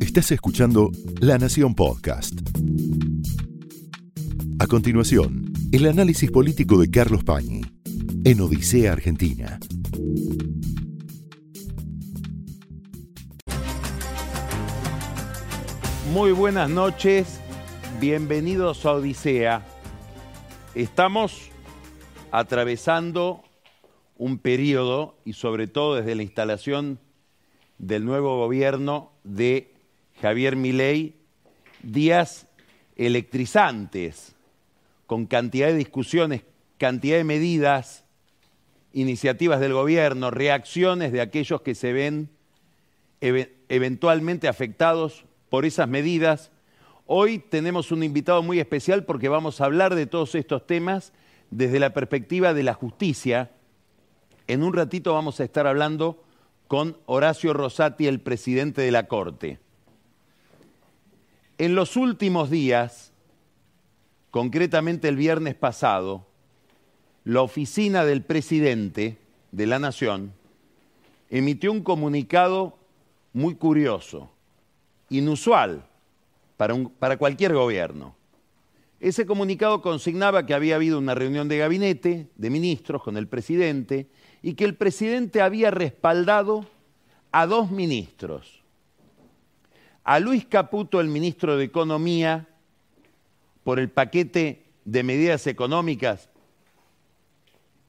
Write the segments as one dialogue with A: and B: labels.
A: Estás escuchando La Nación Podcast. A continuación, el análisis político de Carlos Pañi en Odisea Argentina.
B: Muy buenas noches, bienvenidos a Odisea. Estamos atravesando un periodo y sobre todo desde la instalación del nuevo gobierno de Javier Milei, días electrizantes, con cantidad de discusiones, cantidad de medidas, iniciativas del gobierno, reacciones de aquellos que se ven eventualmente afectados por esas medidas. Hoy tenemos un invitado muy especial porque vamos a hablar de todos estos temas desde la perspectiva de la justicia. En un ratito vamos a estar hablando con Horacio Rosati, el presidente de la Corte. En los últimos días, concretamente el viernes pasado, la oficina del presidente de la Nación emitió un comunicado muy curioso, inusual para, para, cualquier gobierno. Ese comunicado consignaba que había habido una reunión de gabinete de ministros con el presidente y que el presidente había respaldado a dos ministros, a Luis Caputo, el ministro de Economía, por el paquete de medidas económicas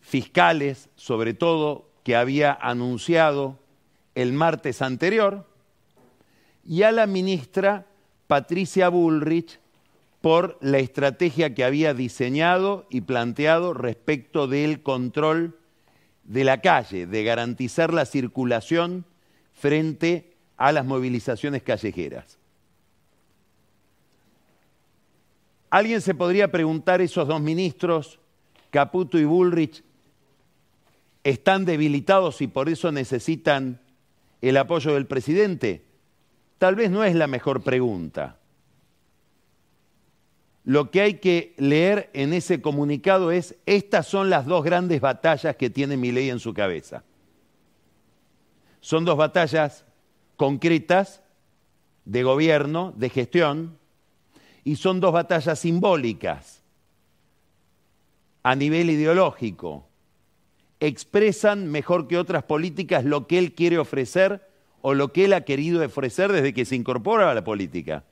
B: fiscales, sobre todo, que había anunciado el martes anterior, y a la ministra Patricia Bullrich por la estrategia que había diseñado y planteado respecto del control de la calle, de garantizar la circulación frente a las movilizaciones callejeras. Alguien se podría preguntar, esos dos ministros, Caputo y Bullrich, ¿están debilitados y por eso necesitan el apoyo del presidente? Tal vez no es la mejor pregunta. Lo que hay que leer en ese comunicado es, estas son las dos grandes batallas que tiene mi ley en su cabeza. Son dos batallas concretas de gobierno, de gestión, y son dos batallas simbólicas a nivel ideológico. Expresan mejor que otras políticas lo que él quiere ofrecer o lo que él ha querido ofrecer desde que se incorpora a la política.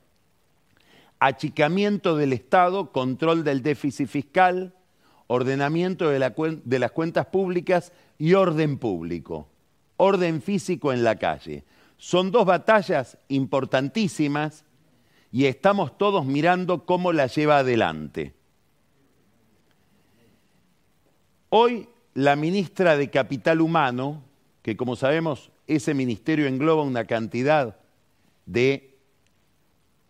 B: Achicamiento del Estado, control del déficit fiscal, ordenamiento de, la, de las cuentas públicas y orden público, orden físico en la calle. Son dos batallas importantísimas y estamos todos mirando cómo la lleva adelante. Hoy la ministra de Capital Humano, que como sabemos ese ministerio engloba una cantidad de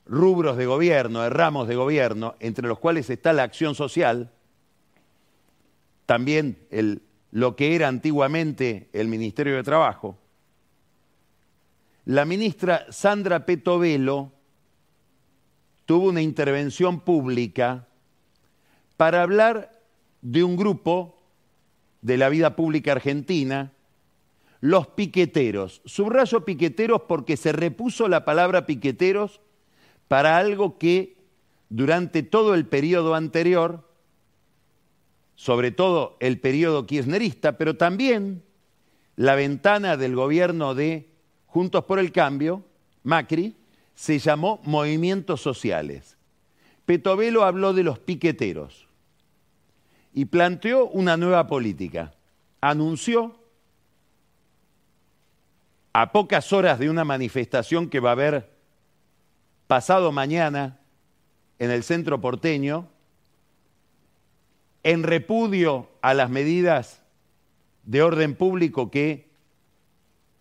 B: rubros de gobierno, de ramos de gobierno, entre los cuales está la acción social, también lo que era antiguamente el Ministerio de Trabajo, la ministra Sandra Petovelo tuvo una intervención pública para hablar de un grupo de la vida pública argentina, los piqueteros. Subrayo piqueteros porque se repuso la palabra piqueteros para algo que durante todo el periodo anterior, sobre todo el periodo kirchnerista, pero también la ventana del gobierno de Juntos por el Cambio, Macri, se llamó Movimientos Sociales. Petovelo habló de los piqueteros y planteó una nueva política. Anunció a pocas horas de una manifestación que va a haber pasado mañana en el centro porteño, en repudio a las medidas de orden público que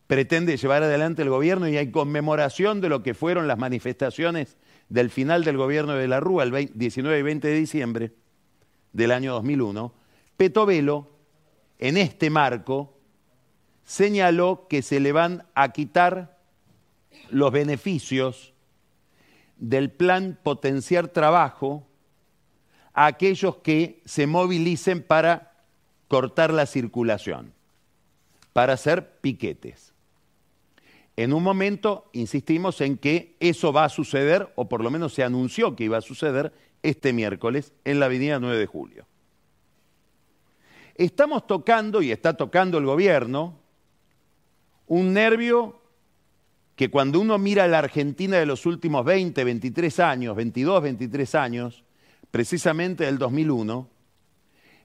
B: pretende llevar adelante el gobierno y hay conmemoración de lo que fueron las manifestaciones del final del gobierno de la Rúa el 19 y 20 de diciembre del año 2001, Petovelo, en este marco, señaló que se le van a quitar los beneficios del plan potenciar trabajo a aquellos que se movilicen para cortar la circulación, para hacer piquetes. en un momento insistimos en que eso va a suceder, o por lo menos se anunció que iba a suceder este miércoles en la avenida 9 de julio. Estamos tocando, y está tocando el gobierno, un nervio que cuando uno mira la Argentina de los últimos 20, 23 años, 22, 23 años, precisamente del 2001,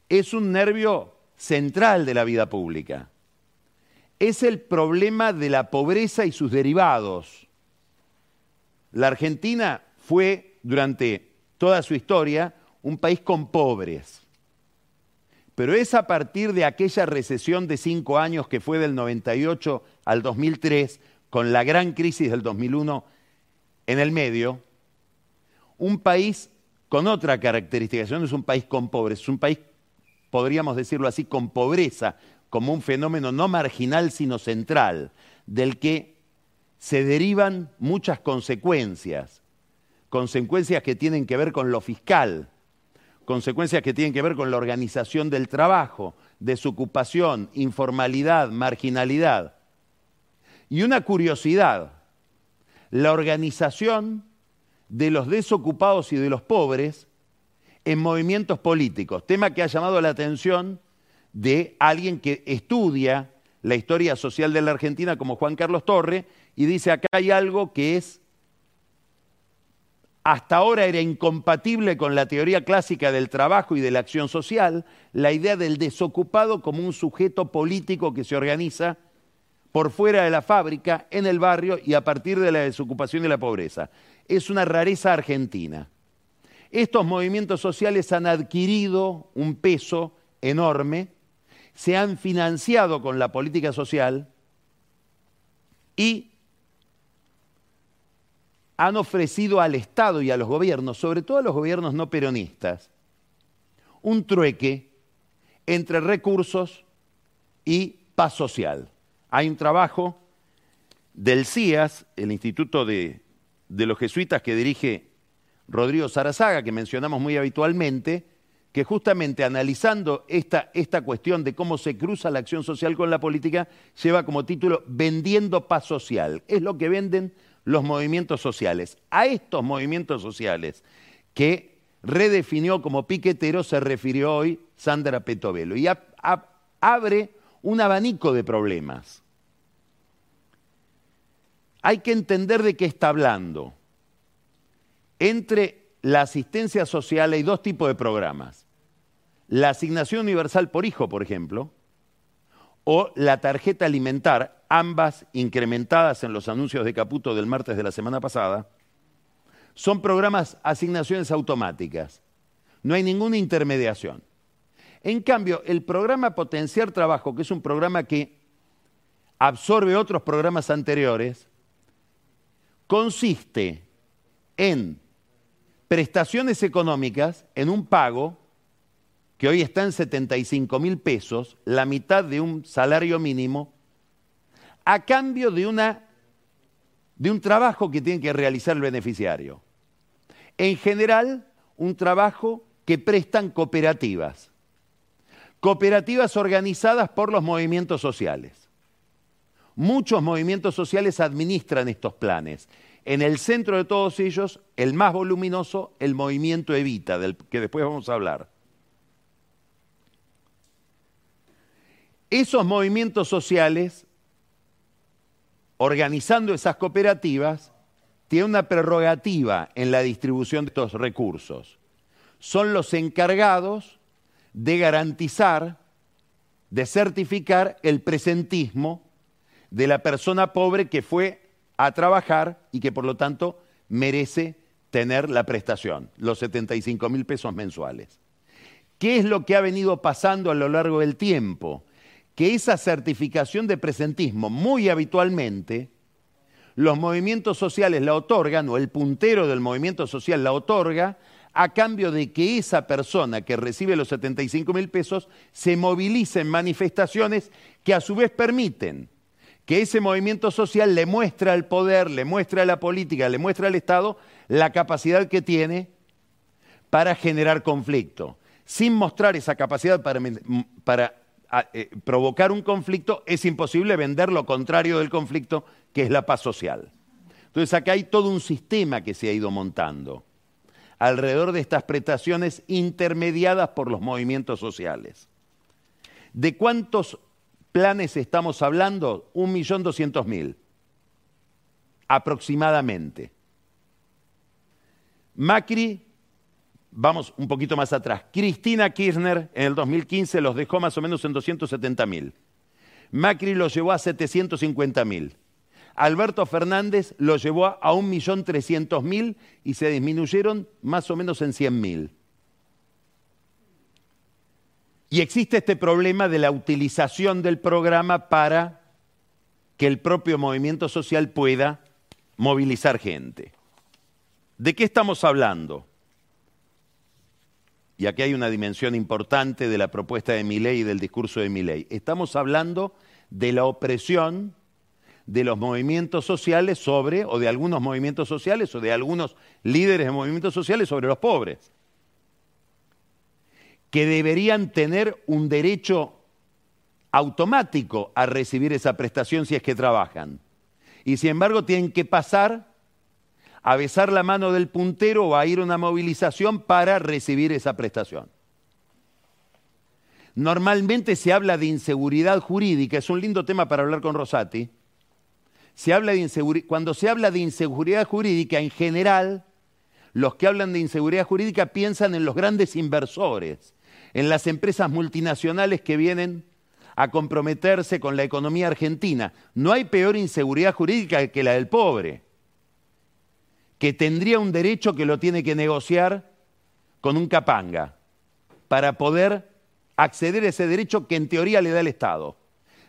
B: es un nervio central de la vida pública. Es el problema de la pobreza y sus derivados. La Argentina fue durante toda su historia un país con pobres. Pero es a partir de aquella recesión de cinco años que fue del 98 al 2003, con la gran crisis del 2001 en el medio, un país con otra característica, no es un país con pobres, es un país, podríamos decirlo así, con pobreza, como un fenómeno no marginal, sino central, del que se derivan muchas consecuencias, consecuencias que tienen que ver con lo fiscal, consecuencias que tienen que ver con la organización del trabajo, desocupación, informalidad, marginalidad. Y una curiosidad, la organización de los desocupados y de los pobres en movimientos políticos, tema que ha llamado la atención de alguien que estudia la historia social de la Argentina como Juan Carlos Torre y dice acá hay algo que es hasta ahora era incompatible con la teoría clásica del trabajo y de la acción social, la idea del desocupado como un sujeto político que se organiza por fuera de la fábrica, en el barrio y a partir de la desocupación y la pobreza es una rareza argentina. Estos movimientos sociales han adquirido un peso enorme, se han financiado con la política social y han ofrecido al Estado y a los gobiernos, sobre todo a los gobiernos no peronistas, un trueque entre recursos y paz social. Hay un trabajo del CIAS, el Instituto de los jesuitas que dirige Rodrigo Sarazaga, que mencionamos muy habitualmente, que justamente analizando esta, esta cuestión de cómo se cruza la acción social con la política, lleva como título Vendiendo paz social. Es lo que venden los movimientos sociales. A estos movimientos sociales que redefinió como piquetero se refirió hoy Sandra Petovelo y abre un abanico de problemas hay que entender de qué está hablando. Entre la asistencia social hay dos tipos de programas. La asignación universal por hijo, por ejemplo, o la tarjeta alimentar, ambas incrementadas en los anuncios de Caputo del martes de la semana pasada, son programas asignaciones automáticas. No hay ninguna intermediación. En cambio, el programa Potenciar Trabajo, que es un programa que absorbe otros programas anteriores, consiste en prestaciones económicas, en un pago que hoy está en 75 mil pesos, la mitad de un salario mínimo, a cambio de, de un trabajo que tiene que realizar el beneficiario. En general, un trabajo que prestan cooperativas, cooperativas organizadas por los movimientos sociales. Muchos movimientos sociales administran estos planes. En el centro de todos ellos, el más voluminoso, el movimiento Evita, del que después vamos a hablar. Esos movimientos sociales, organizando esas cooperativas, tienen una prerrogativa en la distribución de estos recursos. Son los encargados de garantizar, de certificar el presentismo de la persona pobre que fue a trabajar y que por lo tanto merece tener la prestación, los 75 mil pesos mensuales. ¿Qué es lo que ha venido pasando a lo largo del tiempo? Que esa certificación de presentismo muy habitualmente los movimientos sociales la otorgan, o el puntero del movimiento social la otorga, a cambio de que esa persona que recibe los 75 mil pesos se movilice en manifestaciones que a su vez permiten que ese movimiento social le muestra al poder, le muestra a la política, le muestra al Estado la capacidad que tiene para generar conflicto. Sin mostrar esa capacidad para, eh, provocar un conflicto, es imposible vender lo contrario del conflicto, que es la paz social. Entonces acá hay todo un sistema que se ha ido montando alrededor de estas prestaciones intermediadas por los movimientos sociales. ¿De cuántos planes estamos hablando? Un millón doscientos mil, aproximadamente. Macri, vamos un poquito más atrás, Cristina Kirchner en el 2015 los dejó más o menos en 270 mil. Macri los llevó a 750 mil. Alberto Fernández lo llevó a 1.300.000 y se disminuyeron más o menos en 100.000. Y existe este problema de la utilización del programa para que el propio movimiento social pueda movilizar gente. ¿De qué estamos hablando? Y aquí hay una dimensión importante de la propuesta de Miley y del discurso de Miley. Estamos hablando de la opresión de los movimientos sociales sobre, o de algunos movimientos sociales, o de algunos líderes de movimientos sociales sobre los pobres, que deberían tener un derecho automático a recibir esa prestación si es que trabajan. Y sin embargo tienen que pasar a besar la mano del puntero o a ir a una movilización para recibir esa prestación. Normalmente se habla de inseguridad jurídica, es un lindo tema para hablar con Rosati, se habla de cuando se habla de inseguridad jurídica, en general, los que hablan de inseguridad jurídica piensan en los grandes inversores, en las empresas multinacionales que vienen a comprometerse con la economía argentina. No hay peor inseguridad jurídica que la del pobre, que tendría un derecho que lo tiene que negociar con un capanga para poder acceder a ese derecho que en teoría le da el Estado.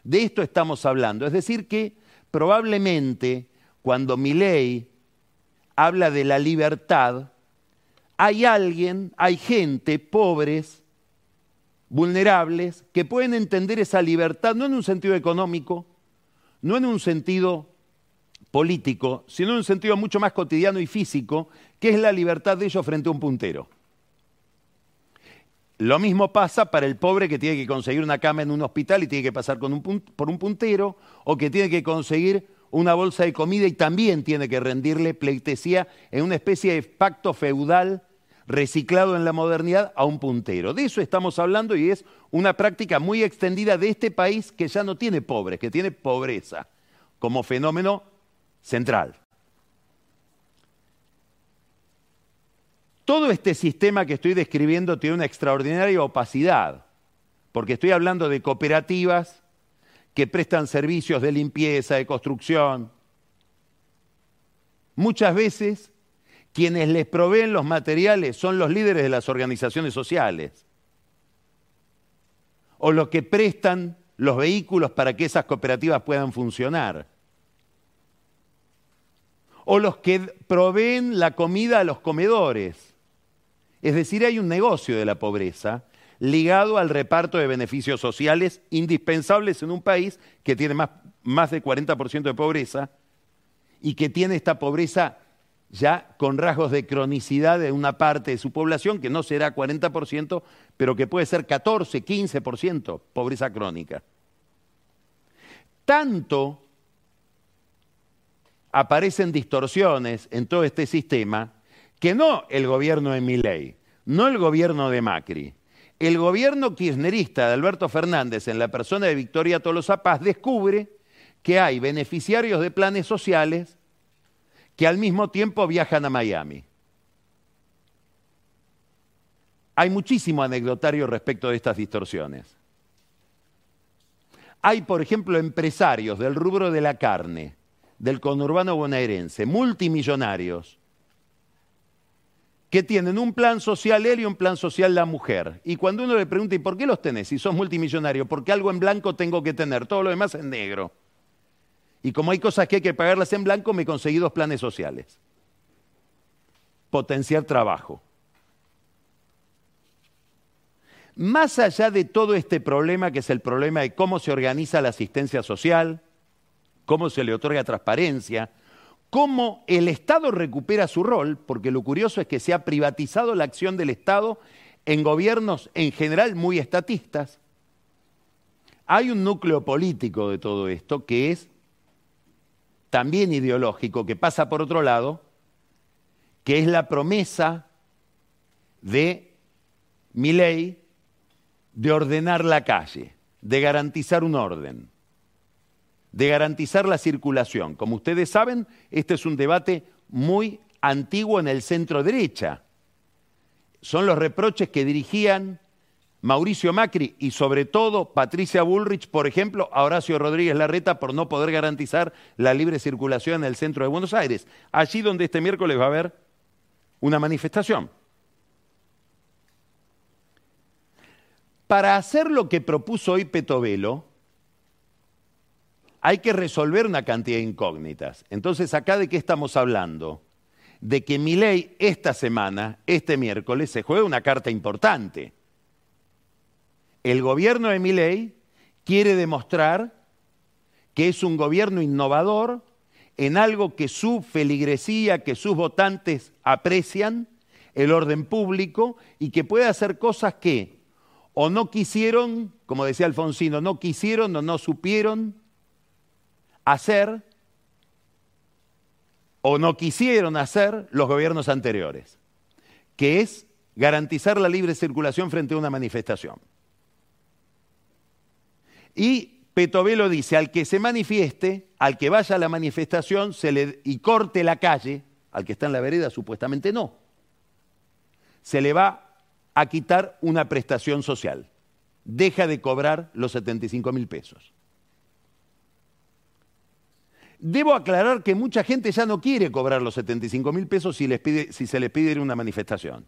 B: De esto estamos hablando. Es decir, que probablemente cuando Milei habla de la libertad, hay alguien, hay gente, pobres, vulnerables, que pueden entender esa libertad no en un sentido económico, no en un sentido político, sino en un sentido mucho más cotidiano y físico, que es la libertad de ellos frente a un puntero. Lo mismo pasa para el pobre que tiene que conseguir una cama en un hospital y tiene que pasar por un puntero, o que tiene que conseguir una bolsa de comida y también tiene que rendirle pleitesía en una especie de pacto feudal reciclado en la modernidad a un puntero. De eso estamos hablando y es una práctica muy extendida de este país que ya no tiene pobres, que tiene pobreza como fenómeno central. Todo este sistema que estoy describiendo tiene una extraordinaria opacidad, porque estoy hablando de cooperativas que prestan servicios de limpieza, de construcción. Muchas veces quienes les proveen los materiales son los líderes de las organizaciones sociales. O los que prestan los vehículos para que esas cooperativas puedan funcionar. O los que proveen la comida a los comedores. Es decir, hay un negocio de la pobreza ligado al reparto de beneficios sociales indispensables en un país que tiene más, más del 40% de pobreza y que tiene esta pobreza ya con rasgos de cronicidad de una parte de su población, que no será 40%, pero que puede ser 14, 15% pobreza crónica. Tanto aparecen distorsiones en todo este sistema que no el gobierno de Miley, no el gobierno de Macri, el gobierno kirchnerista de Alberto Fernández en la persona de Victoria Tolosa Paz descubre que hay beneficiarios de planes sociales que al mismo tiempo viajan a Miami. Hay muchísimo anecdotario respecto de estas distorsiones. Hay, por ejemplo, empresarios del rubro de la carne, del conurbano bonaerense, multimillonarios, que tienen un plan social él y un plan social la mujer. Y cuando uno le pregunta, ¿y por qué los tenés? Si sos multimillonario, porque algo en blanco tengo que tener, todo lo demás en negro. Y como hay cosas que hay que pagarlas en blanco, me conseguí dos planes sociales. Potenciar trabajo. Más allá de todo este problema, que es el problema de cómo se organiza la asistencia social, cómo se le otorga transparencia, cómo el Estado recupera su rol, porque lo curioso es que se ha privatizado la acción del Estado en gobiernos en general muy estatistas. Hay un núcleo político de todo esto que es también ideológico, que pasa por otro lado, que es la promesa de mi ley de ordenar la calle, de garantizar un orden, de garantizar la circulación. Como ustedes saben, este es un debate muy antiguo en el centro derecha. Son los reproches que dirigían Mauricio Macri y sobre todo Patricia Bullrich, por ejemplo, a Horacio Rodríguez Larreta por no poder garantizar la libre circulación en el centro de Buenos Aires, allí donde este miércoles va a haber una manifestación. Para hacer lo que propuso hoy Petovelo, hay que resolver una cantidad de incógnitas. Entonces, ¿acá de qué estamos hablando? De que mi ley esta semana, este miércoles, se juega una carta importante. El gobierno de mi ley quiere demostrar que es un gobierno innovador en algo que su feligresía, que sus votantes aprecian, el orden público, y que puede hacer cosas que o no quisieron, como decía Alfonsino, no quisieron o no supieron hacer, o no quisieron hacer los gobiernos anteriores, que es garantizar la libre circulación frente a una manifestación. Y Petovelo dice, al que se manifieste, al que vaya a la manifestación se le, y corte la calle, al que está en la vereda supuestamente no, se le va a quitar una prestación social. Deja de cobrar los 75 mil pesos. Debo aclarar que mucha gente ya no quiere cobrar los 75 mil pesos si, si se les pide una manifestación,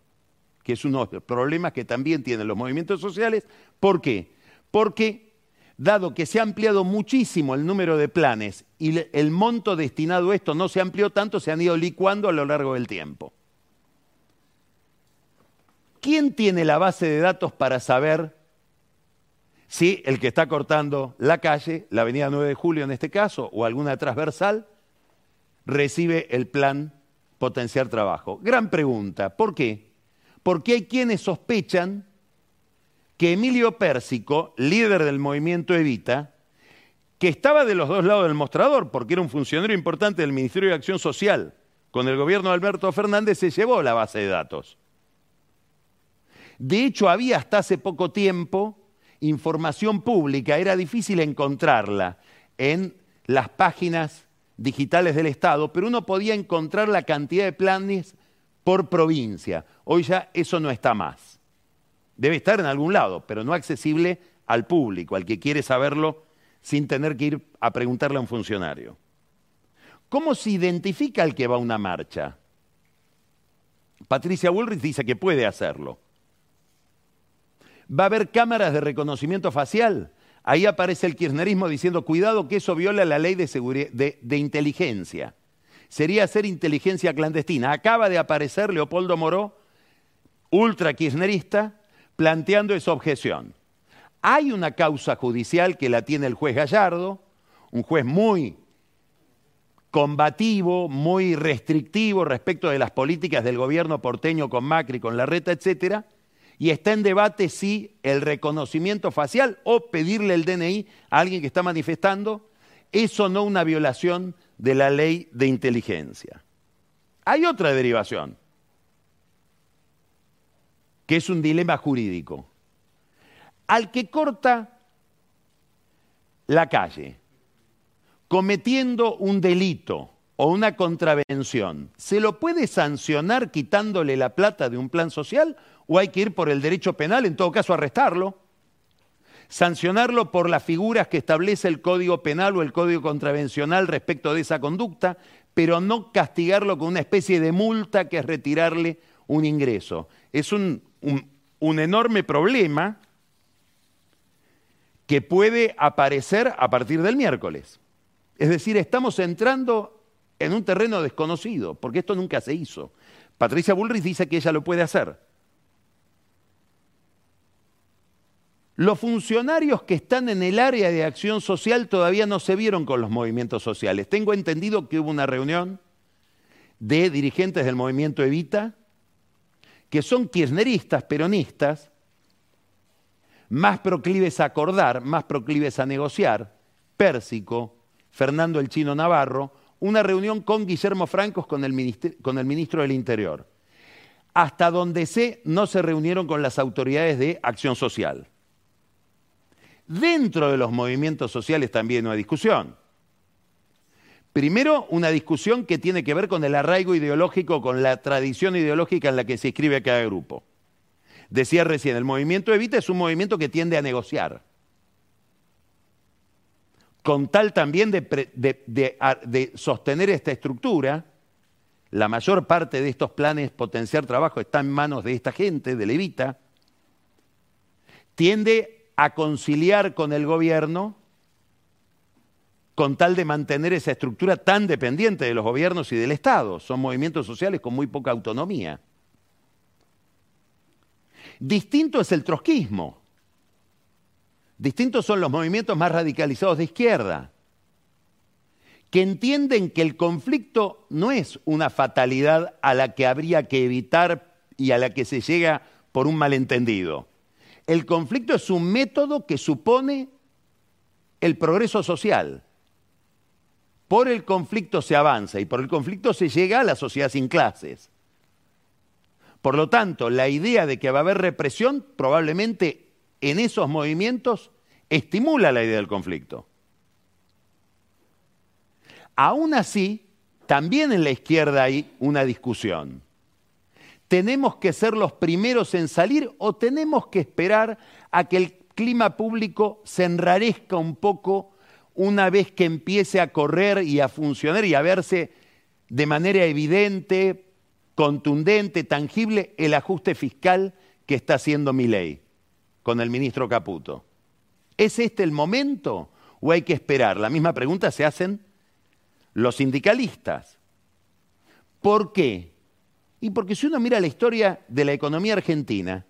B: que es uno de los problemas que también tienen los movimientos sociales. ¿Por qué? Porque dado que se ha ampliado muchísimo el número de planes y el monto destinado a esto no se amplió tanto, se han ido licuando a lo largo del tiempo. ¿Quién tiene la base de datos para saber si el que está cortando la calle, la avenida 9 de Julio en este caso, o alguna transversal, recibe el plan potenciar trabajo? Gran pregunta. ¿Por qué? Porque hay quienes sospechan que Emilio Pérsico, líder del movimiento Evita, que estaba de los dos lados del mostrador, porque era un funcionario importante del Ministerio de Acción Social, con el gobierno de Alberto Fernández, se llevó la base de datos. De hecho, había hasta hace poco tiempo información pública, era difícil encontrarla en las páginas digitales del Estado, pero uno podía encontrar la cantidad de planes por provincia. Hoy ya eso no está más. Debe estar en algún lado, pero no accesible al público, al que quiere saberlo sin tener que ir a preguntarle a un funcionario. ¿Cómo se identifica al que va a una marcha? Patricia Bullrich dice que puede hacerlo. Va a haber cámaras de reconocimiento facial. Ahí aparece el kirchnerismo diciendo, cuidado que eso viola la ley de, de inteligencia. Sería hacer inteligencia clandestina. Acaba de aparecer Leopoldo Moró, ultra kirchnerista, planteando esa objeción. Hay una causa judicial que la tiene el juez Gallardo, un juez muy combativo, muy restrictivo respecto de las políticas del gobierno porteño con Macri, con Larreta, etcétera, y está en debate si el reconocimiento facial o pedirle el DNI a alguien que está manifestando es o no una violación de la ley de inteligencia. Hay otra derivación que es un dilema jurídico. Al que corta la calle cometiendo un delito o una contravención, ¿se lo puede sancionar quitándole la plata de un plan social o hay que ir por el derecho penal, en todo caso arrestarlo? Sancionarlo por las figuras que establece el Código Penal o el Código Contravencional respecto de esa conducta, pero no castigarlo con una especie de multa que es retirarle un ingreso. Es un un, enorme problema que puede aparecer a partir del miércoles. Es decir, estamos entrando en un terreno desconocido, porque esto nunca se hizo. Patricia Bullrich dice que ella lo puede hacer. Los funcionarios que están en el área de acción social todavía no se vieron con los movimientos sociales. Tengo entendido que hubo una reunión de dirigentes del movimiento Evita que son kirchneristas, peronistas, más proclives a acordar, más proclives a negociar, Pérsico, Fernando el Chino Navarro, una reunión con Guillermo Francos, con el, ministro del Interior. Hasta donde sé, no se reunieron con las autoridades de acción social. Dentro de los movimientos sociales también una discusión. Primero, una discusión que tiene que ver con el arraigo ideológico, con la tradición ideológica en la que se inscribe cada grupo. Decía recién, el movimiento Evita es un movimiento que tiende a negociar con tal también de, sostener esta estructura, la mayor parte de estos planes potenciar trabajo está en manos de esta gente, de Levita, tiende a conciliar con el gobierno con tal de mantener esa estructura tan dependiente de los gobiernos y del Estado. Son movimientos sociales con muy poca autonomía. Distinto es el trotskismo. Distintos son los movimientos más radicalizados de izquierda, que entienden que el conflicto no es una fatalidad a la que habría que evitar y a la que se llega por un malentendido. El conflicto es un método que supone el progreso social. Por el conflicto se avanza y por el conflicto se llega a la sociedad sin clases. Por lo tanto, la idea de que va a haber represión probablemente en esos movimientos estimula la idea del conflicto. Aún así, también en la izquierda hay una discusión. ¿Tenemos que ser los primeros en salir o tenemos que esperar a que el clima público se enrarezca un poco una vez que empiece a correr y a funcionar y a verse de manera evidente, contundente, tangible el ajuste fiscal que está haciendo mi ley? con el ministro Caputo. ¿Es este el momento o hay que esperar? La misma pregunta se hacen los sindicalistas. ¿Por qué? Y porque si uno mira la historia de la economía argentina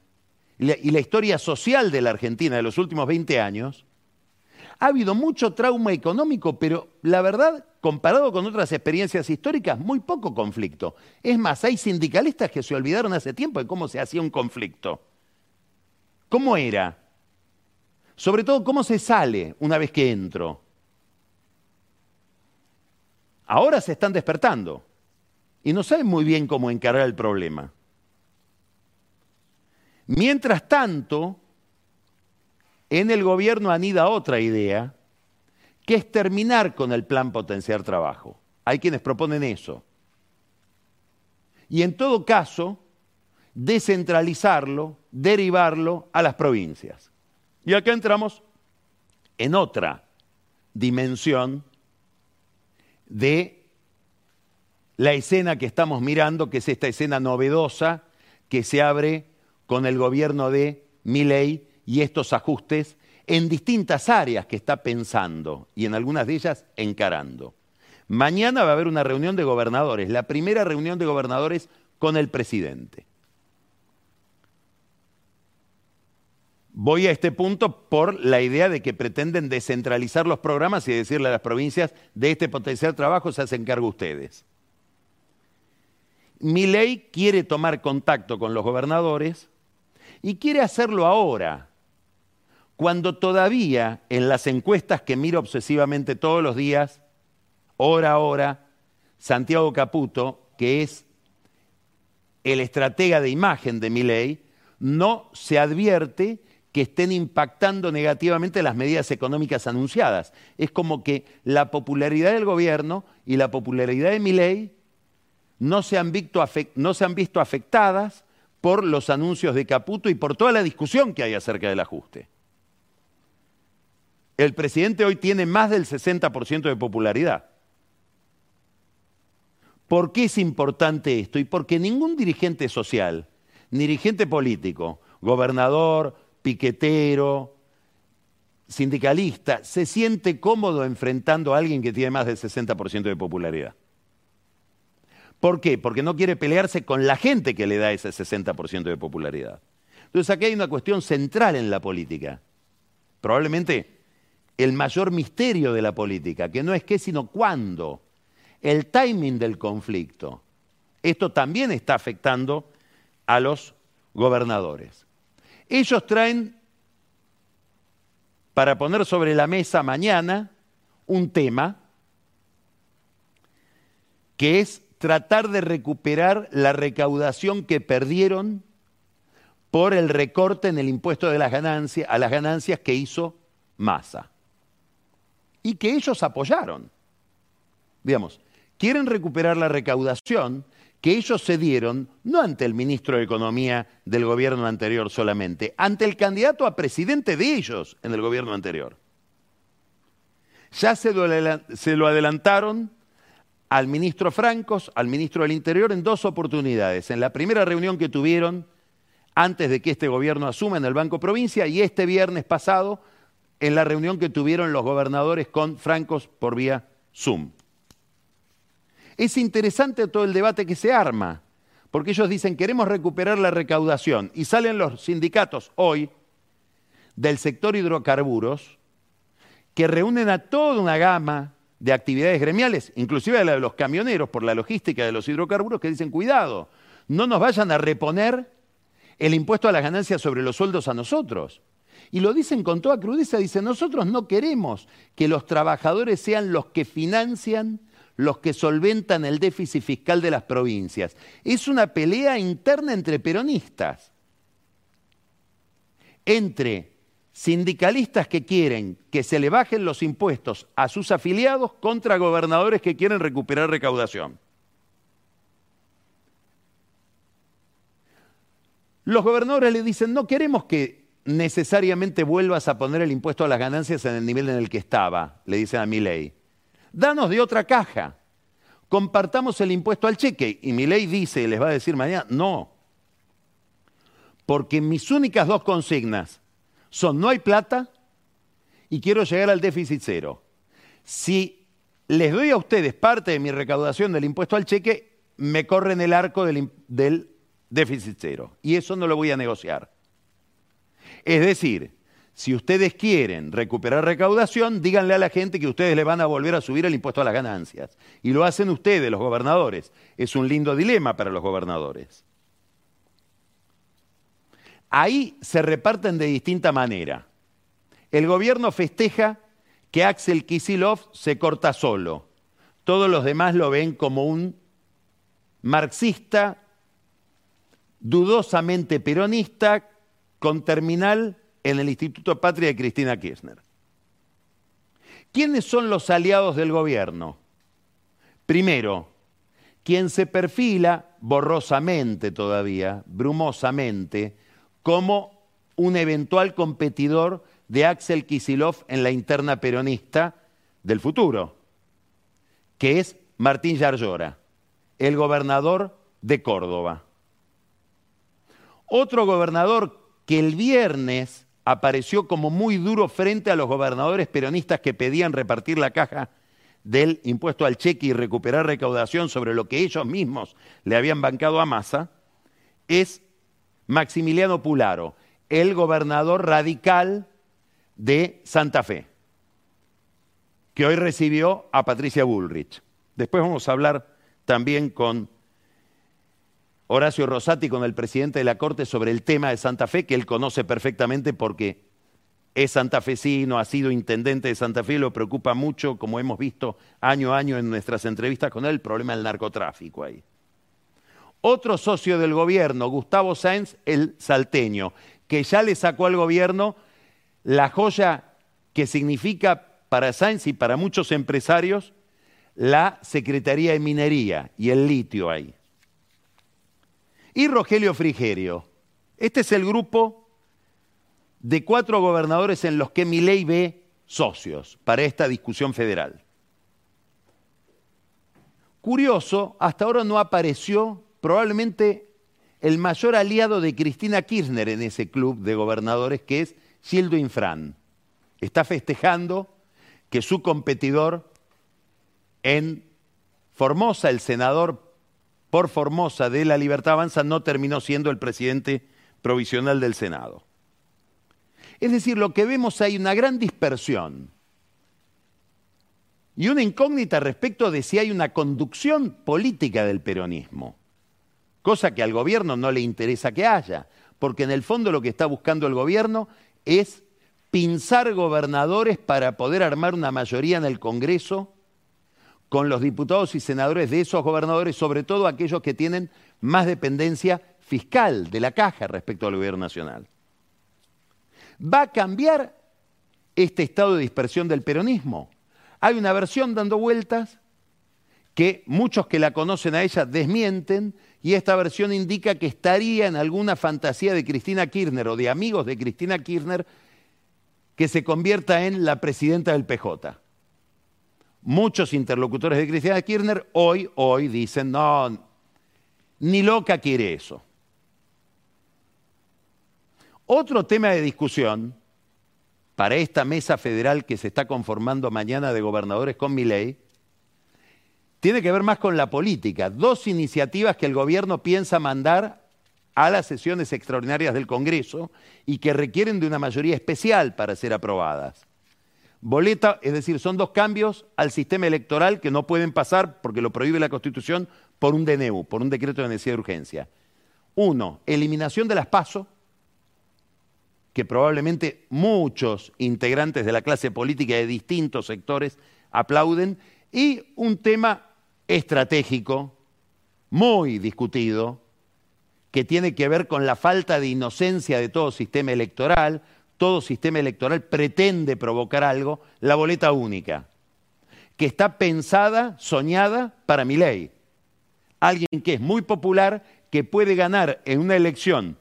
B: y la historia social de la Argentina de los últimos 20 años, ha habido mucho trauma económico, pero la verdad, comparado con otras experiencias históricas, muy poco conflicto. Es más, hay sindicalistas que se olvidaron hace tiempo de cómo se hacía un conflicto. ¿Cómo era? Sobre todo, ¿cómo se sale una vez que entro? Ahora se están despertando y no saben muy bien cómo encarar el problema. Mientras tanto, en el gobierno anida otra idea, que es terminar con el plan potenciar trabajo. Hay quienes proponen eso. Y en todo caso, descentralizarlo, derivarlo a las provincias. Y acá entramos en otra dimensión de la escena que estamos mirando, que es esta escena novedosa que se abre con el gobierno de Milei y estos ajustes en distintas áreas que está pensando y en algunas de ellas encarando. Mañana va a haber una reunión de gobernadores, la primera reunión de gobernadores con el presidente. Voy a este punto por la idea de que pretenden descentralizar los programas y decirle a las provincias, de este potencial trabajo se hacen cargo ustedes. Mi ley quiere tomar contacto con los gobernadores y quiere hacerlo ahora, cuando todavía en las encuestas que miro obsesivamente todos los días, hora a hora, Santiago Caputo, que es el estratega de imagen de mi ley, no se advierte que estén impactando negativamente las medidas económicas anunciadas. Es como que la popularidad del gobierno y la popularidad de mi ley no se han visto, no se han visto afectadas por los anuncios de Caputo y por toda la discusión que hay acerca del ajuste. El presidente hoy tiene más del 60% de popularidad. ¿Por qué es importante esto? Y porque ningún dirigente social, dirigente político, gobernador, piquetero, sindicalista, se siente cómodo enfrentando a alguien que tiene más del 60% de popularidad. ¿Por qué? Porque no quiere pelearse con la gente que le da ese 60% de popularidad. Entonces aquí hay una cuestión central en la política. Probablemente el mayor misterio de la política, que no es qué, sino cuándo. El timing del conflicto. Esto también está afectando a los gobernadores. Ellos traen para poner sobre la mesa mañana un tema que es tratar de recuperar la recaudación que perdieron por el recorte en el impuesto de las ganancias, a las ganancias que hizo Massa. Y que ellos apoyaron. Digamos, quieren recuperar la recaudación que ellos se dieron no ante el ministro de Economía del gobierno anterior solamente, ante el candidato a presidente de ellos en el gobierno anterior. Ya se lo, adelantaron al ministro Francos, al ministro del Interior, en dos oportunidades. En la primera reunión que tuvieron antes de que este gobierno asuma en el Banco Provincia y este viernes pasado en la reunión que tuvieron los gobernadores con Francos por vía Zoom. Es interesante todo el debate que se arma, porque ellos dicen queremos recuperar la recaudación y salen los sindicatos hoy del sector hidrocarburos que reúnen a toda una gama de actividades gremiales, inclusive la de los camioneros por la logística de los hidrocarburos, que dicen, cuidado, no nos vayan a reponer el impuesto a las ganancias sobre los sueldos a nosotros. Y lo dicen con toda crudeza, dicen, nosotros no queremos que los trabajadores sean los que financian, los que solventan el déficit fiscal de las provincias. Es una pelea interna entre peronistas, entre sindicalistas que quieren que se le bajen los impuestos a sus afiliados contra gobernadores que quieren recuperar recaudación. Los gobernadores le dicen, no queremos que necesariamente vuelvas a poner el impuesto a las ganancias en el nivel en el que estaba, le dicen a mi ley. Danos de otra caja. Compartamos el impuesto al cheque. Y mi ley dice, les va a decir mañana, no. Porque mis únicas dos consignas son no hay plata y quiero llegar al déficit cero. Si les doy a ustedes parte de mi recaudación del impuesto al cheque, me corren el arco del déficit cero. Y eso no lo voy a negociar. Es decir, si ustedes quieren recuperar recaudación, díganle a la gente que ustedes le van a volver a subir el impuesto a las ganancias. Y lo hacen ustedes, los gobernadores. Es un lindo dilema para los gobernadores. Ahí se reparten de distinta manera. El gobierno festeja que Axel Kisilov se corta solo. Todos los demás lo ven como un marxista, dudosamente peronista, con terminal en el Instituto Patria de Cristina Kirchner. ¿Quiénes son los aliados del gobierno? Primero, quien se perfila borrosamente todavía, brumosamente, como un eventual competidor de Axel Kisilov en la interna peronista del futuro, que es Martín Yarlora, el gobernador de Córdoba. Otro gobernador que el viernes apareció como muy duro frente a los gobernadores peronistas que pedían repartir la caja del impuesto al cheque y recuperar recaudación sobre lo que ellos mismos le habían bancado a Massa, es Maximiliano Pularo, el gobernador radical de Santa Fe, que hoy recibió a Patricia Bullrich. Después vamos a hablar también con Horacio Rosati, con el presidente de la Corte, sobre el tema de Santa Fe, que él conoce perfectamente porque es santafesino, ha sido intendente de Santa Fe, lo preocupa mucho, como hemos visto año a año en nuestras entrevistas con él, el problema del narcotráfico ahí. Otro socio del gobierno, Gustavo Sáenz, el salteño, que ya le sacó al gobierno la joya que significa para Sáenz y para muchos empresarios la Secretaría de Minería y el litio ahí. Y Rogelio Frigerio. Este es el grupo de cuatro gobernadores en los que mi ley ve socios para esta discusión federal. Curioso, hasta ahora no apareció probablemente el mayor aliado de Cristina Kirchner en ese club de gobernadores, que es Gildo Infran. Está festejando que su competidor en Formosa, el senador por Formosa de la Libertad Avanza, no terminó siendo el presidente provisional del Senado. Es decir, lo que vemos hay una gran dispersión y una incógnita respecto de si hay una conducción política del peronismo cosa que al gobierno no le interesa que haya, porque en el fondo lo que está buscando el gobierno es pinzar gobernadores para poder armar una mayoría en el Congreso con los diputados y senadores de esos gobernadores, sobre todo aquellos que tienen más dependencia fiscal de la caja respecto al gobierno nacional. ¿Va a cambiar este estado de dispersión del peronismo? Hay una versión dando vueltas que muchos que la conocen a ella desmienten y esta versión indica que estaría en alguna fantasía de Cristina Kirchner o de amigos de Cristina Kirchner que se convierta en la presidenta del PJ. Muchos interlocutores de Cristina Kirchner hoy, hoy dicen, no, ni loca quiere eso. Otro tema de discusión para esta mesa federal que se está conformando mañana de gobernadores con mi ley tiene que ver más con la política. Dos iniciativas que el gobierno piensa mandar a las sesiones extraordinarias del Congreso y que requieren de una mayoría especial para ser aprobadas. Boleta, es decir, son dos cambios al sistema electoral que no pueden pasar, porque lo prohíbe la Constitución, por un DNU, por un decreto de necesidad de urgencia. Uno, eliminación de las PASO, que probablemente muchos integrantes de la clase política de distintos sectores aplauden, y un tema estratégico, muy discutido, que tiene que ver con la falta de inocencia de todo sistema electoral. Todo sistema electoral pretende provocar algo, la boleta única, que está pensada, soñada para mi ley. Alguien que es muy popular, que puede ganar en una elección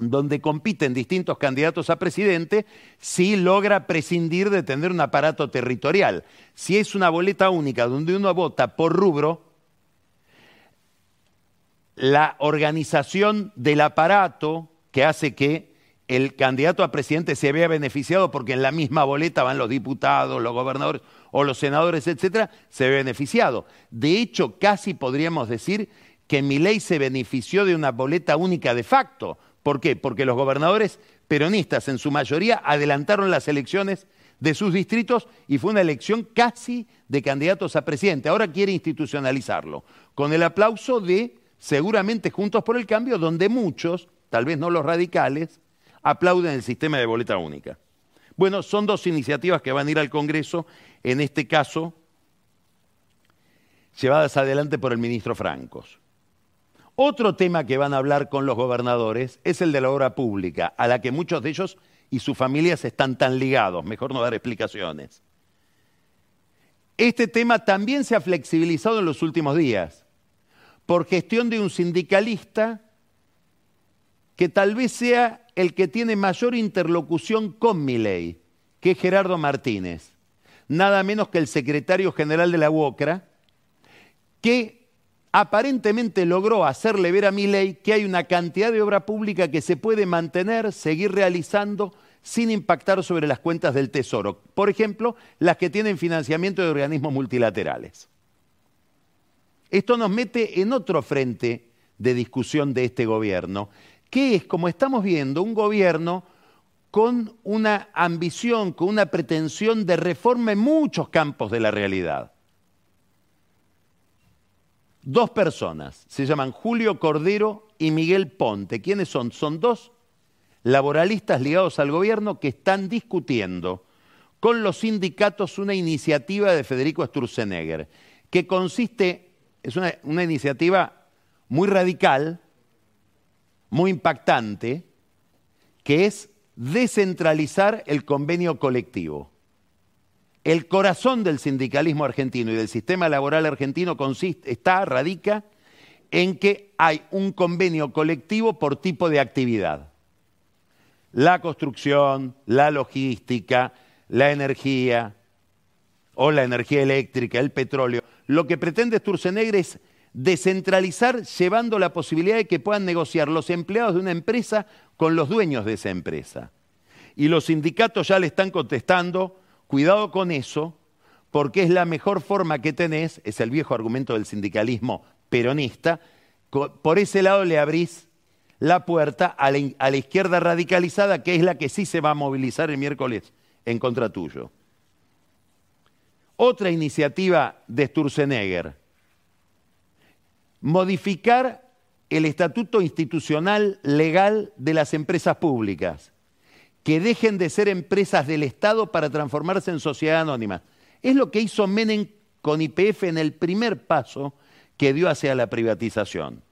B: donde compiten distintos candidatos a presidente, si logra prescindir de tener un aparato territorial. Si es una boleta única donde uno vota por rubro, la organización del aparato que hace que el candidato a presidente se vea beneficiado porque en la misma boleta van los diputados, los gobernadores o los senadores, etcétera, se ve beneficiado. De hecho, casi podríamos decir que mi ley se benefició de una boleta única de facto, ¿Por qué? Porque los gobernadores peronistas en su mayoría adelantaron las elecciones de sus distritos y fue una elección casi de candidatos a presidente. Ahora quiere institucionalizarlo, con el aplauso de seguramente Juntos por el Cambio, donde muchos, tal vez no los radicales, aplauden el sistema de boleta única. Bueno, son dos iniciativas que van a ir al Congreso, en este caso llevadas adelante por el ministro Francos. Otro tema que van a hablar con los gobernadores es el de la obra pública, a la que muchos de ellos y sus familias están tan ligados. Mejor no dar explicaciones. Este tema también se ha flexibilizado en los últimos días por gestión de un sindicalista que tal vez sea el que tiene mayor interlocución con mi ley, que es Gerardo Martínez, nada menos que el secretario general de la UOCRA, que aparentemente logró hacerle ver a mi ley que hay una cantidad de obra pública que se puede mantener, seguir realizando sin impactar sobre las cuentas del Tesoro. Por ejemplo, las que tienen financiamiento de organismos multilaterales. Esto nos mete en otro frente de discusión de este gobierno, que es, como estamos viendo, un gobierno con una ambición, con una pretensión de reforma en muchos campos de la realidad dos personas, se llaman Julio Cordero y Miguel Ponte. ¿Quiénes son? Son dos laboralistas ligados al gobierno que están discutiendo con los sindicatos una iniciativa de Federico Sturzenegger, que consiste, es una, una iniciativa muy radical, muy impactante, que es descentralizar el convenio colectivo. El corazón del sindicalismo argentino y del sistema laboral argentino consiste, está, radica en que hay un convenio colectivo por tipo de actividad. La construcción, la logística, la energía o la energía eléctrica, el petróleo. Lo que pretende Sturzenegger es descentralizar llevando la posibilidad de que puedan negociar los empleados de una empresa con los dueños de esa empresa. Y los sindicatos ya le están contestando Cuidado con eso, porque es la mejor forma que tenés, es el viejo argumento del sindicalismo peronista, por ese lado le abrís la puerta a la, izquierda radicalizada, que es la que sí se va a movilizar el miércoles en contra tuyo. Otra iniciativa de Sturzenegger, modificar el estatuto institucional legal de las empresas públicas que dejen de ser empresas del Estado para transformarse en sociedad anónima. Es lo que hizo Menem con IPF en el primer paso que dio hacia la privatización.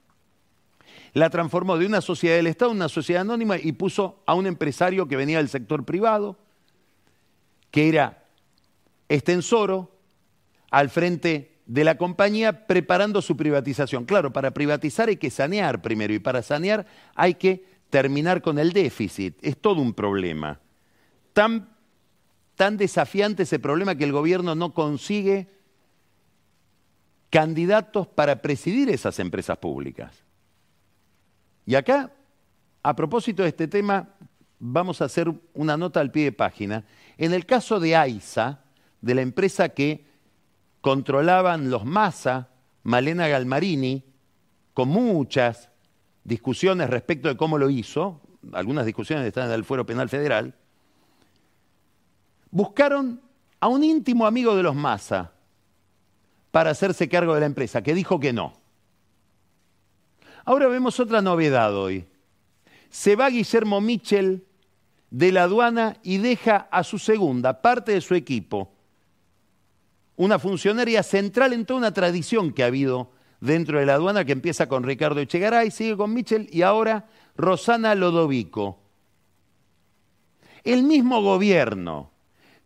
B: La transformó de una sociedad del Estado a una sociedad anónima y puso a un empresario que venía del sector privado, que era extensoro, al frente de la compañía preparando su privatización. Claro, para privatizar hay que sanear primero y para sanear hay que terminar con el déficit. Es todo un problema. Tan, tan desafiante ese problema que el gobierno no consigue candidatos para presidir esas empresas públicas. Y acá, a propósito de este tema, vamos a hacer una nota al pie de página. En el caso de AISA, de la empresa que controlaban los Massa, Malena Galmarini, con muchas discusiones respecto de cómo lo hizo, algunas discusiones están en el Fuero Penal Federal, buscaron a un íntimo amigo de los Massa para hacerse cargo de la empresa, que dijo que no. Ahora vemos otra novedad hoy. Se va Guillermo Michel de la aduana y deja a su segunda parte de su equipo, una funcionaria central en toda una tradición que ha habido dentro de la aduana que empieza con Ricardo Echegaray, sigue con Michel y ahora Rosana Lodovico. El mismo gobierno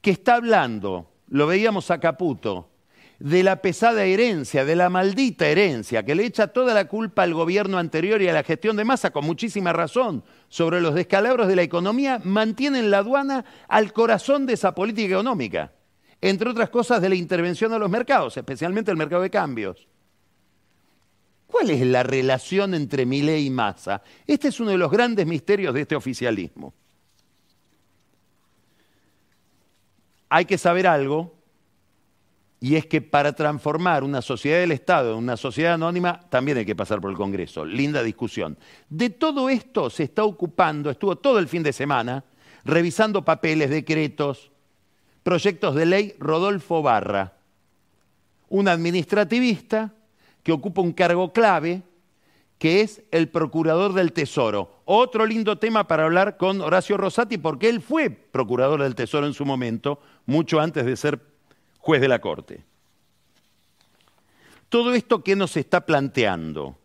B: que está hablando, lo veíamos a Caputo, de la pesada herencia, de la maldita herencia, que le echa toda la culpa al gobierno anterior y a la gestión de masa, con muchísima razón, sobre los descalabros de la economía, mantienen la aduana al corazón de esa política económica entre otras cosas, de la intervención a los mercados, especialmente el mercado de cambios. ¿Cuál es la relación entre Milei y Massa? Este es uno de los grandes misterios de este oficialismo. Hay que saber algo, y es que para transformar una sociedad del Estado en una sociedad anónima también hay que pasar por el Congreso. Linda discusión. De todo esto se está ocupando, estuvo todo el fin de semana revisando papeles, decretos, proyectos de ley Rodolfo Barra, un administrativista que ocupa un cargo clave, que es el procurador del Tesoro. Otro lindo tema para hablar con Horacio Rosati, porque él fue procurador del Tesoro en su momento, mucho antes de ser juez de la Corte. Todo esto que nos está planteando,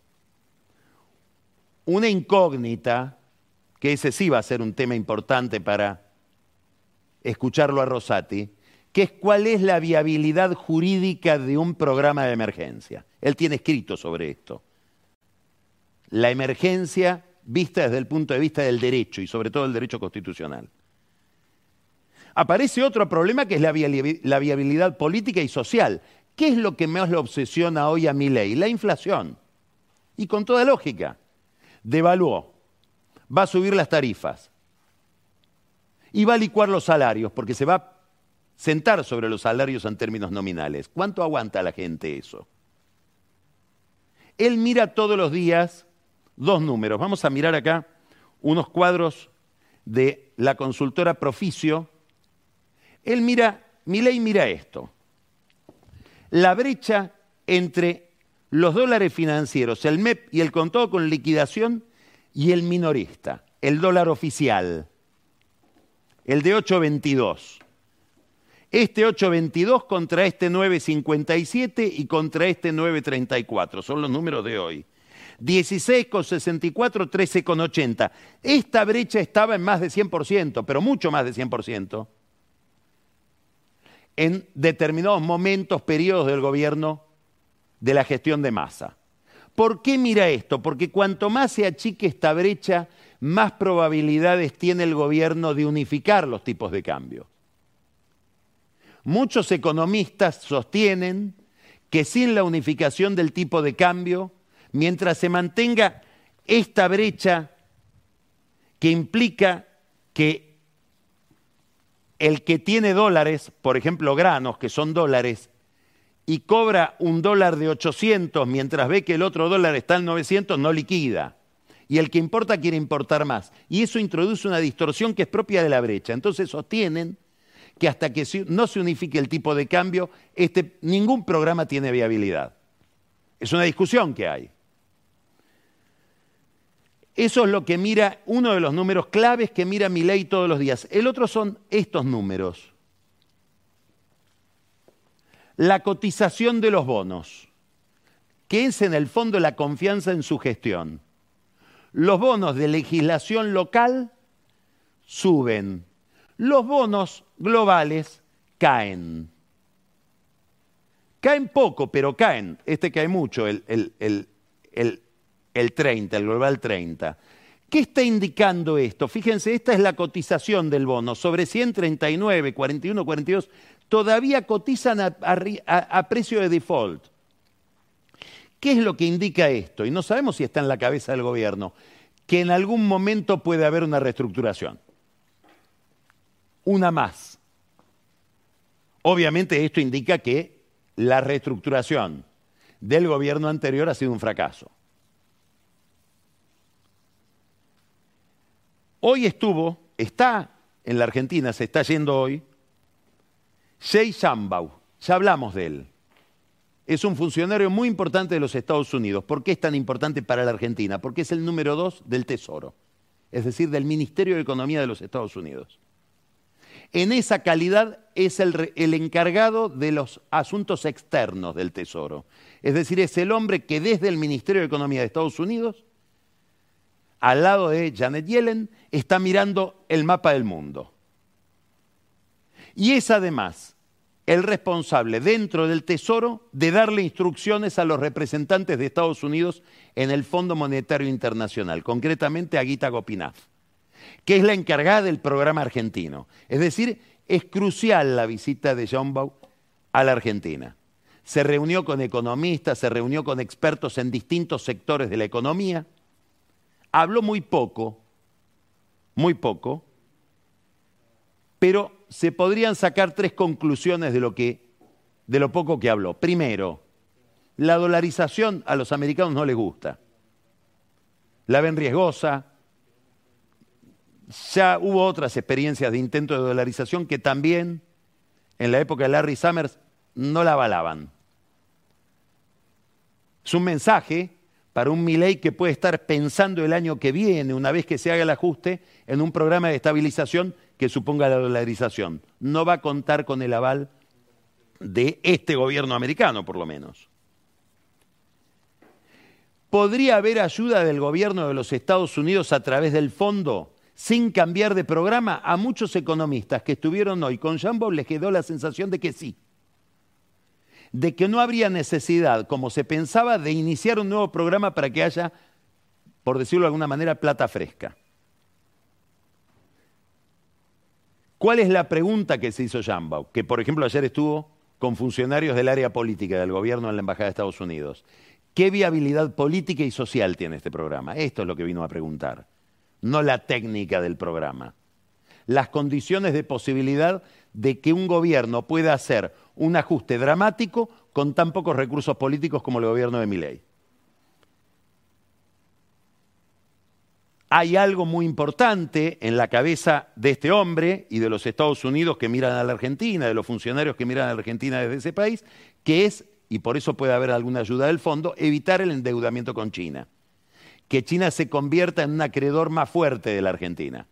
B: una incógnita, que ese sí va a ser un tema importante para escucharlo a Rosati, que es cuál es la viabilidad jurídica de un programa de emergencia. Él tiene escrito sobre esto. La emergencia vista desde el punto de vista del derecho y sobre todo el derecho constitucional. Aparece otro problema que es la, viabilidad política y social. ¿Qué es lo que más le obsesiona hoy a mi ley? La inflación. Y con toda lógica, devaluó, va a subir las tarifas, y va a licuar los salarios, porque se va a sentar sobre los salarios en términos nominales. ¿Cuánto aguanta la gente eso? Él mira todos los días dos números. Vamos a mirar acá unos cuadros de la consultora Proficio. Él mira, ley mira esto. La brecha entre los dólares financieros, el MEP y el contado con liquidación y el minorista, el dólar oficial el de 822. Este 822 contra este 957 y contra este 934, son los números de hoy. 16,64, 13,80. Esta brecha estaba en más de 100%, pero mucho más de 100%, en determinados momentos, periodos del gobierno de la gestión de masa. ¿Por qué mira esto? Porque cuanto más se achique esta brecha, más probabilidades tiene el gobierno de unificar los tipos de cambio. Muchos economistas sostienen que sin la unificación del tipo de cambio, mientras se mantenga esta brecha que implica que el que tiene dólares, por ejemplo granos que son dólares, y cobra un dólar de 800 mientras ve que el otro dólar está en 900, no liquida y el que importa quiere importar más. Y eso introduce una distorsión que es propia de la brecha. Entonces sostienen que hasta que no se unifique el tipo de cambio, este, ningún programa tiene viabilidad. Es una discusión que hay. Eso es lo que mira, uno de los números claves que mira mi ley todos los días. El otro son estos números. la cotización de los bonos, que es en el fondo la confianza en su gestión. Los bonos de legislación local suben, los bonos globales caen. Caen poco, pero caen. Este cae mucho, el, el, el 30, el global 30. ¿Qué está indicando esto? Fíjense, esta es la cotización del bono. Sobre 139, 41, 42, todavía cotizan a, precio de default. ¿Qué es lo que indica esto? Y no sabemos si está en la cabeza del gobierno. Que en algún momento puede haber una reestructuración. Una más. Obviamente esto indica que la reestructuración del gobierno anterior ha sido un fracaso. Hoy estuvo, está en la Argentina, se está yendo hoy, Jay Shambau, ya hablamos de él. Es un funcionario muy importante de los Estados Unidos. ¿Por qué es tan importante para la Argentina? Porque es el número dos del Tesoro, es decir, del Ministerio de Economía de los Estados Unidos. En esa calidad es el, encargado de los asuntos externos del Tesoro. Es decir, es el hombre que desde el Ministerio de Economía de Estados Unidos al lado de Janet Yellen, está mirando el mapa del mundo. Y es además el responsable dentro del Tesoro de darle instrucciones a los representantes de Estados Unidos en el Fondo Monetario Internacional, concretamente a Gita Gopinath, que es la encargada del programa argentino. Es decir, es crucial la visita de John a la Argentina. Se reunió con economistas, se reunió con expertos en distintos sectores de la economía, habló muy poco, muy poco, pero se podrían sacar tres conclusiones de lo, que, de lo poco que habló. Primero, la dolarización a los americanos no les gusta. La ven riesgosa. Ya hubo otras experiencias de intento de dolarización que también, en la época de Larry Summers, no la avalaban. Es un mensaje para un Milei que puede estar pensando el año que viene, una vez que se haga el ajuste, en un programa de estabilización que suponga la dolarización. No va a contar con el aval de este gobierno americano, por lo menos. ¿Podría haber ayuda del gobierno de los Estados Unidos a través del fondo sin cambiar de programa? A muchos economistas que estuvieron hoy con Jambo les quedó la sensación de que sí de que no habría necesidad, como se pensaba, de iniciar un nuevo programa para que haya, por decirlo de alguna manera, plata fresca. ¿Cuál es la pregunta que se hizo Jambau? Que, por ejemplo, ayer estuvo con funcionarios del área política del gobierno en la Embajada de Estados Unidos. ¿Qué viabilidad política y social tiene este programa? Esto es lo que vino a preguntar, no la técnica del programa. Las condiciones de posibilidad de que un gobierno pueda hacer un ajuste dramático con tan pocos recursos políticos como el gobierno de Miley. Hay algo muy importante en la cabeza de este hombre y de los Estados Unidos que miran a la Argentina, de los funcionarios que miran a la Argentina desde ese país, que es, y por eso puede haber alguna ayuda del fondo, evitar el endeudamiento con China. Que China se convierta en un acreedor más fuerte de la Argentina.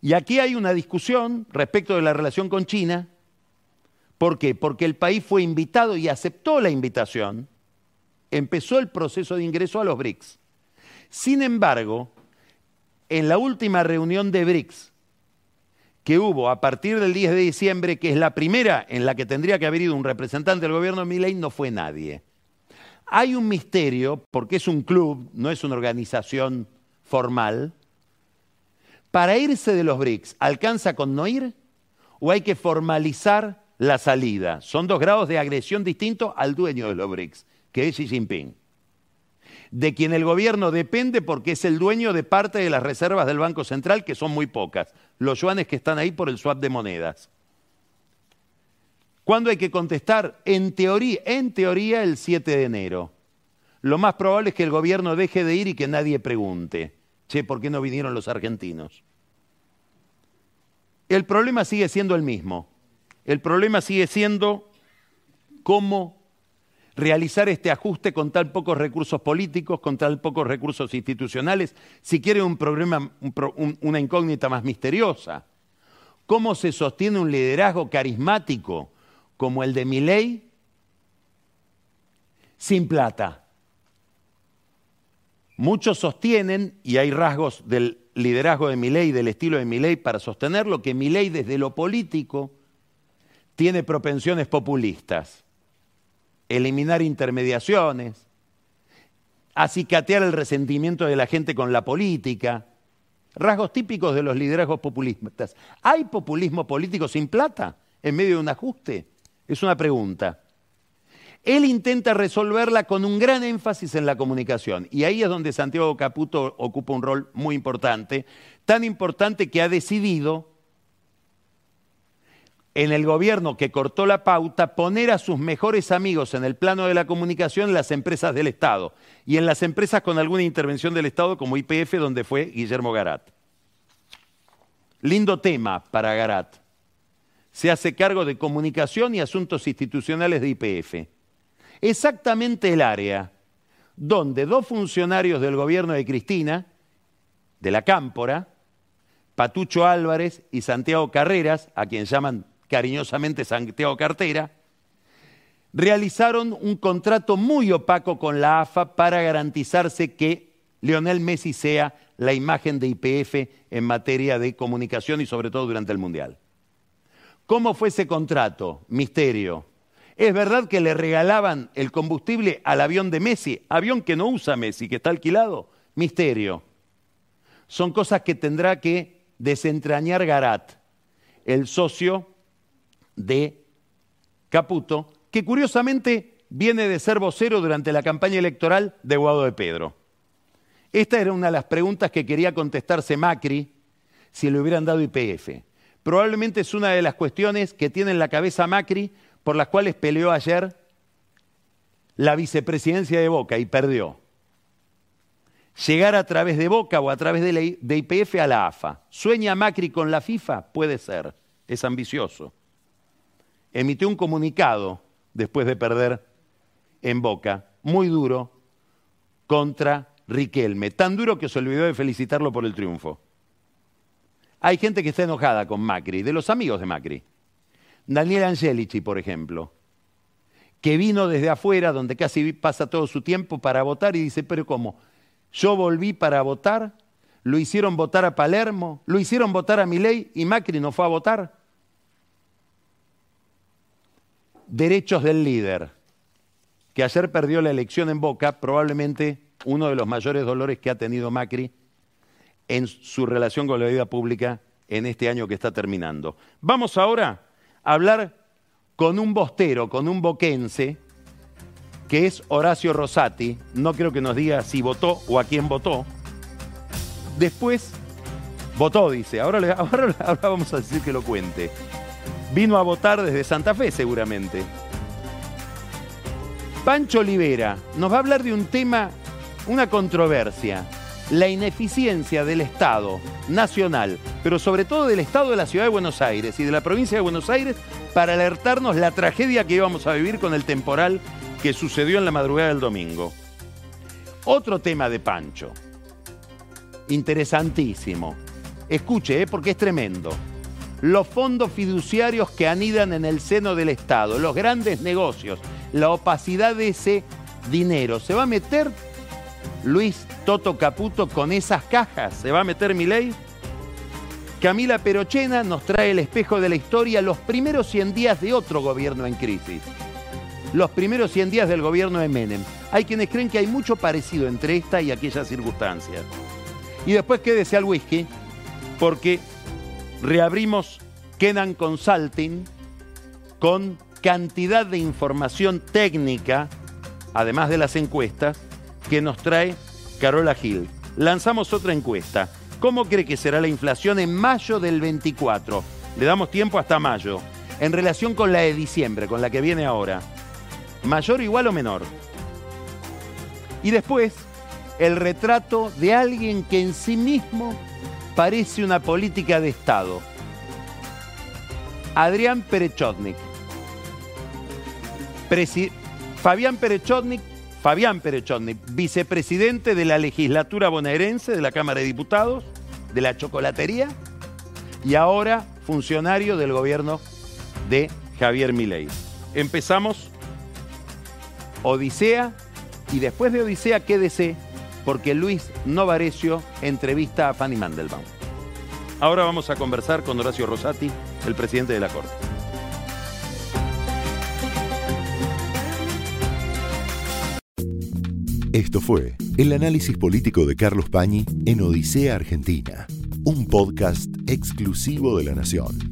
B: Y aquí hay una discusión respecto de la relación con China. ¿Por qué? Porque el país fue invitado y aceptó la invitación. Empezó el proceso de ingreso a los BRICS. Sin embargo, en la última reunión de BRICS que hubo a partir del 10 de diciembre, que es la primera en la que tendría que haber ido un representante del gobierno de Milei, no fue nadie. Hay un misterio, porque es un club, no es una organización formal, para irse de los BRICS, ¿alcanza con no ir? ¿O hay que formalizar la salida? Son dos grados de agresión distintos al dueño de los BRICS, que es Xi Jinping, de quien el gobierno depende porque es el dueño de parte de las reservas del Banco Central, que son muy pocas, los yuanes que están ahí por el swap de monedas. ¿Cuándo hay que contestar? En teoría, en teoría el 7 de enero. Lo más probable es que el gobierno deje de ir y que nadie pregunte. Che, ¿por qué no vinieron los argentinos? El problema sigue siendo el mismo. El problema sigue siendo cómo realizar este ajuste con tan pocos recursos políticos, con tan pocos recursos institucionales, si quiere un problema, una incógnita más misteriosa. ¿Cómo se sostiene un liderazgo carismático como el de Milei sin plata. Muchos sostienen, y hay rasgos del liderazgo de Milei, del estilo de Milei para sostenerlo, que Milei desde lo político tiene propensiones populistas. Eliminar intermediaciones, acicatear el resentimiento de la gente con la política, rasgos típicos de los liderazgos populistas. ¿Hay populismo político sin plata en medio de un ajuste? Es una pregunta. Él intenta resolverla con un gran énfasis en la comunicación y ahí es donde Santiago Caputo ocupa un rol muy importante, tan importante que ha decidido en el gobierno que cortó la pauta poner a sus mejores amigos en el plano de la comunicación las empresas del Estado y en las empresas con alguna intervención del Estado como IPF donde fue Guillermo Garat. Lindo tema para Garat. Se hace cargo de comunicación y asuntos institucionales de IPF exactamente el área donde dos funcionarios del gobierno de Cristina, de la Cámpora, Patucho Álvarez y Santiago Carreras, a quien llaman cariñosamente Santiago Cartera, realizaron un contrato muy opaco con la AFA para garantizarse que Lionel Messi sea la imagen de IPF en materia de comunicación y sobre todo durante el Mundial. ¿Cómo fue ese contrato? Misterio. Es verdad que le regalaban el combustible al avión de Messi, avión que no usa Messi, que está alquilado. Misterio. Son cosas que tendrá que desentrañar Garat, el socio de Caputo, que curiosamente viene de ser vocero durante la campaña electoral de Guado de Pedro. Esta era una de las preguntas que quería contestarse Macri si le hubieran dado IPF. Probablemente es una de las cuestiones que tiene en la cabeza Macri por las cuales peleó ayer la vicepresidencia de Boca y perdió. Llegar a través de Boca o a través de, IPF a la AFA. ¿Sueña Macri con la FIFA? Puede ser, es ambicioso. Emitió un comunicado después de perder en Boca, muy duro, contra Riquelme, tan duro que se olvidó de felicitarlo por el triunfo. Hay gente que está enojada con Macri, de los amigos de Macri. Daniel Angelici, por ejemplo, que vino desde afuera, donde casi pasa todo su tiempo para votar, y dice, pero ¿cómo? Yo volví para votar, lo hicieron votar a Palermo, lo hicieron votar a Milei y Macri no fue a votar. Derechos del líder, que ayer perdió la elección en Boca, probablemente uno de los mayores dolores que ha tenido Macri en su relación con la vida pública en este año que está terminando. Vamos ahora hablar con un bostero, con un boquense, que es Horacio Rosati, no creo que nos diga si votó o a quién votó. Después, votó, dice, ahora, ahora, ahora vamos a decir que lo cuente. Vino a votar desde Santa Fe seguramente. Pancho Olivera nos va a hablar de un tema, una controversia, la ineficiencia del Estado nacional, pero sobre todo del Estado de la Ciudad de Buenos Aires y de la provincia de Buenos Aires para alertarnos la tragedia que íbamos a vivir con el temporal que sucedió en la madrugada del domingo. Otro tema de Pancho, interesantísimo. Escuche, ¿eh? porque es tremendo. Los fondos fiduciarios que anidan en el seno del Estado, los grandes negocios, la opacidad de ese dinero, ¿se va a meter Luis Toto Caputo con esas cajas? ¿Se va a meter mi ley? Camila Perochena nos trae el espejo de la historia los primeros 100 días de otro gobierno en crisis. Los primeros 100 días del gobierno de Menem. Hay quienes creen que hay mucho parecido entre esta y aquellas circunstancias. Y después quédese al whisky, porque reabrimos Quedan Consulting con cantidad de información técnica, además de las encuestas, que nos trae Carola Gil. Lanzamos otra encuesta. ¿Cómo cree que será la inflación en mayo del 24? Le damos tiempo hasta mayo. En relación con la de diciembre, con la que viene ahora. ¿Mayor, igual o menor? Y después, el retrato de alguien que en sí mismo parece una política de Estado. Adrián Perechotnik. Fabián Perechotnik Fabián Perechotnik, vicepresidente de la legislatura bonaerense de la Cámara de Diputados, de la chocolatería, y ahora funcionario del gobierno de Javier Milei. empezamos Odisea y después de Odisea quédese porque Luis Novarecio entrevista a Fanny Mandelbaum. Ahora vamos a conversar con Horacio Rosati, el presidente de la Corte.
A: Esto fue el análisis político de Carlos Pañi en Odisea Argentina, un podcast exclusivo de La Nación.